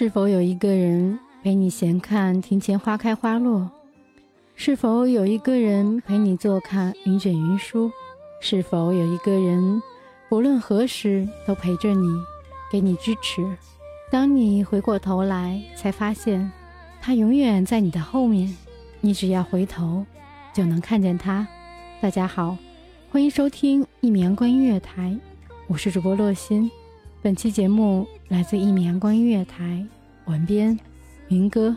是否有一个人陪你闲看庭前花开花落？是否有一个人陪你坐看云卷云舒？是否有一个人不论何时都陪着你，给你支持？当你回过头来，才发现他永远在你的后面，你只要回头就能看见他。大家好，欢迎收听一眠观音乐台，我是主播洛心。本期节目来自一米阳光音乐台，文编云歌。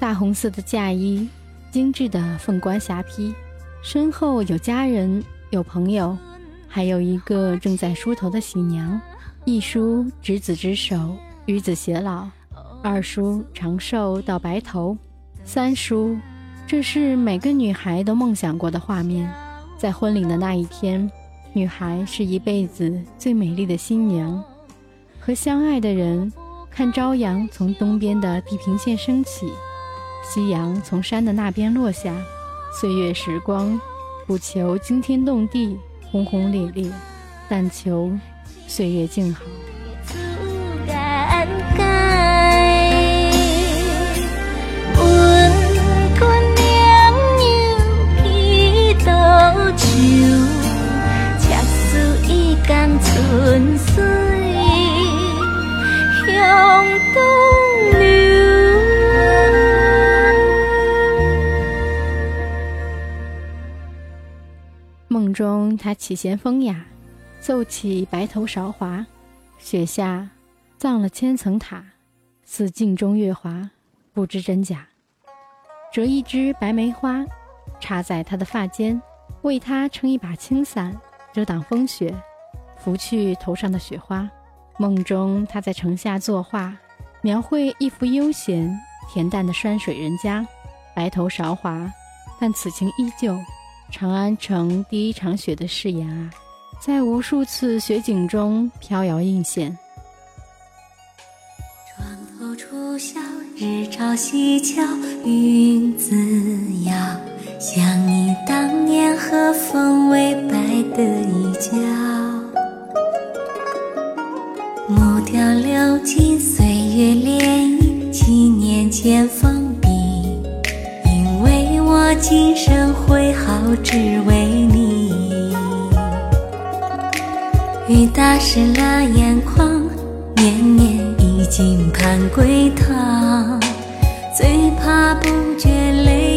大红色的嫁衣，精致的凤冠霞帔，身后有家人，有朋友，还有一个正在梳头的喜娘。一梳执子之手，与子偕老；二梳长寿到白头；三梳，这是每个女孩都梦想过的画面。在婚礼的那一天，女孩是一辈子最美丽的新娘，和相爱的人看朝阳从东边的地平线升起。夕阳从山的那边落下，岁月时光，不求惊天动地、轰轰烈烈，但求岁月静好。他起弦风雅，奏起白头韶华。雪下葬了千层塔，似镜中月华，不知真假。折一枝白梅花，插在他的发间，为他撑一把青伞，遮挡风雪，拂去头上的雪花。梦中，他在城下作画，描绘一幅悠闲恬淡的山水人家，白头韶华，但此情依旧。长安城第一场雪的誓言啊，在无数次雪景中飘摇映现。床头初晓，日照西桥，云自遥。想你当年和风微摆的衣角，木雕流金岁月涟漪，七年前封笔。因为我今生会好，只为你。雨打湿了眼眶，年年已经盼归堂，最怕不觉泪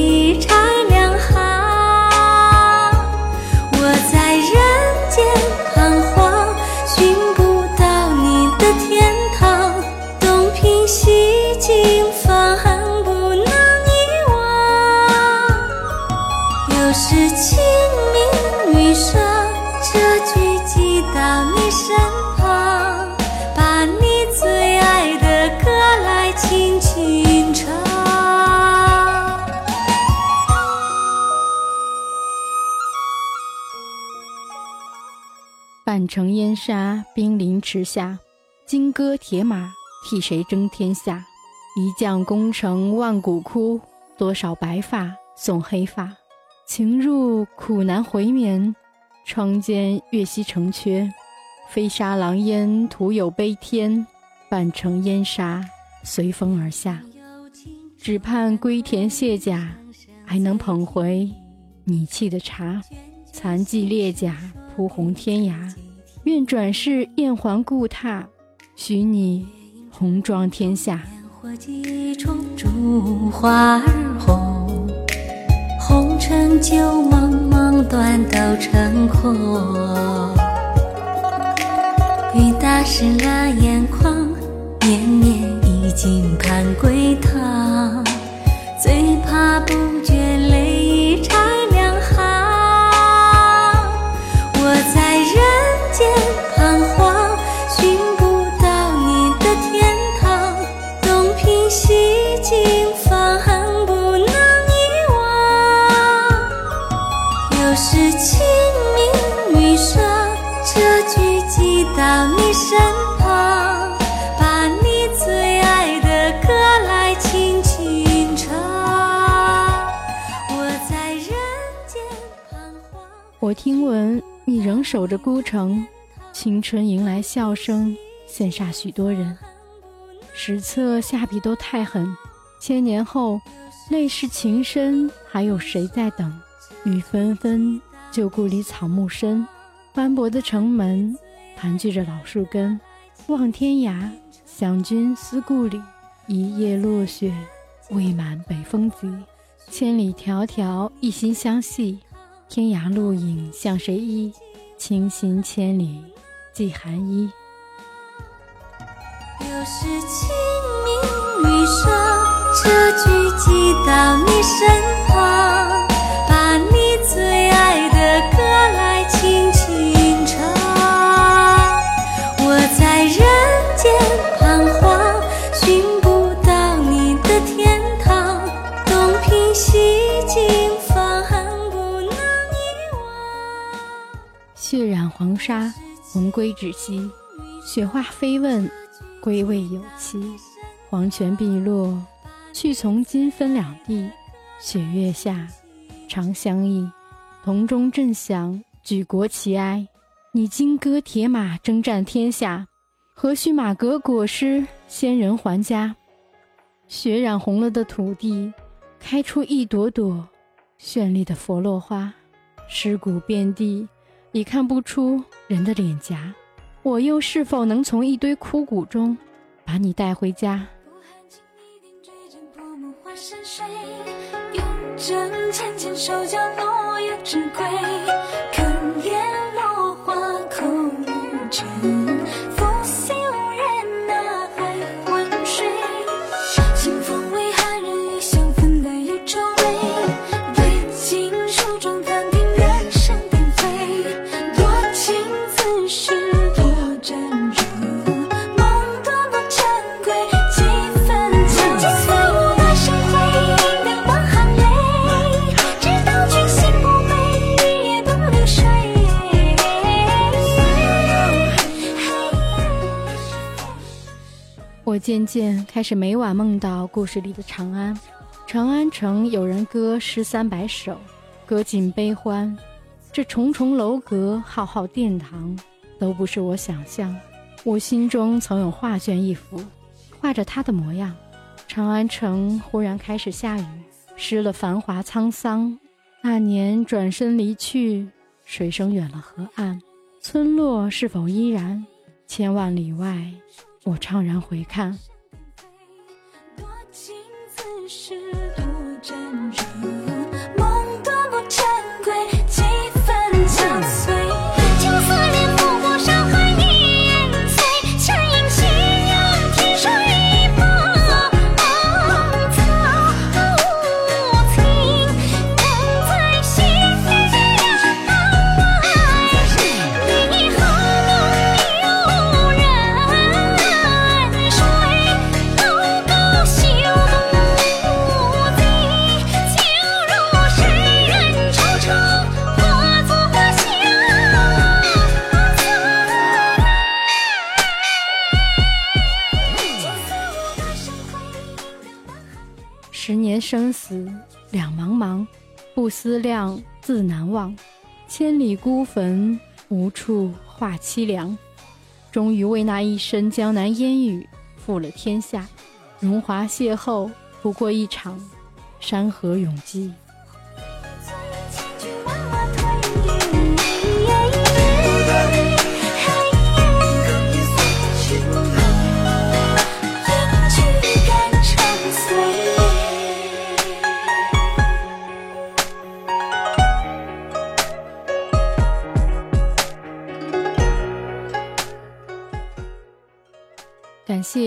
城烟沙，兵临池下，金戈铁马，替谁争天下？一将功成万骨枯，多少白发送黑发。情入苦难回眠，窗间月夕成缺。飞沙狼烟，徒有悲天；半城烟沙，随风而下。只盼归田卸甲，还能捧回你沏的茶。残骑裂甲，铺红天涯。愿转世燕还故榻，许你红妆天下。火几重，烛花儿红，红尘旧梦，梦，断都成空。雨打湿了眼眶，年年已经盼归堂，最怕不我听闻你仍守着孤城，青春迎来笑声，羡煞许多人。史册下笔都太狠，千年后泪湿情深，还有谁在等？雨纷纷，旧故里草木深，斑驳的城门盘踞着老树根。望天涯，想君思故里，一夜落雪，未满北风急。千里迢迢，一心相系。天涯路影向谁依？倾心千里寄寒衣。又是清明雨上，这句寄到你身旁，黄沙，魂归止息。雪花飞问，归未有期。黄泉碧落，去从今分两地。雪月下，长相忆。铜钟震响，举国齐哀。你金戈铁马，征战天下。何须马革裹尸，先人还家？血染红了的土地，开出一朵朵绚丽的佛落花。尸骨遍地，已看不出人的脸颊。我又是否能从一堆枯骨中，把你带回家？用针浅浅手脚落叶之归。渐渐开始每晚梦到故事里的长安。长安城有人歌诗三百首，歌尽悲欢。这重重楼阁、浩浩殿堂，都不是我想象。我心中曾有画卷一幅，画着他的模样。长安城忽然开始下雨，湿了繁华沧桑。那年转身离去，水声远了河岸。村落是否依然？千万里外，我怅然回看。多情此事十年生死两茫茫，不思量，自难忘。千里孤坟，无处话凄凉。终于为那一身江南烟雨负了天下。荣华邂逅，不过一场山河永寂。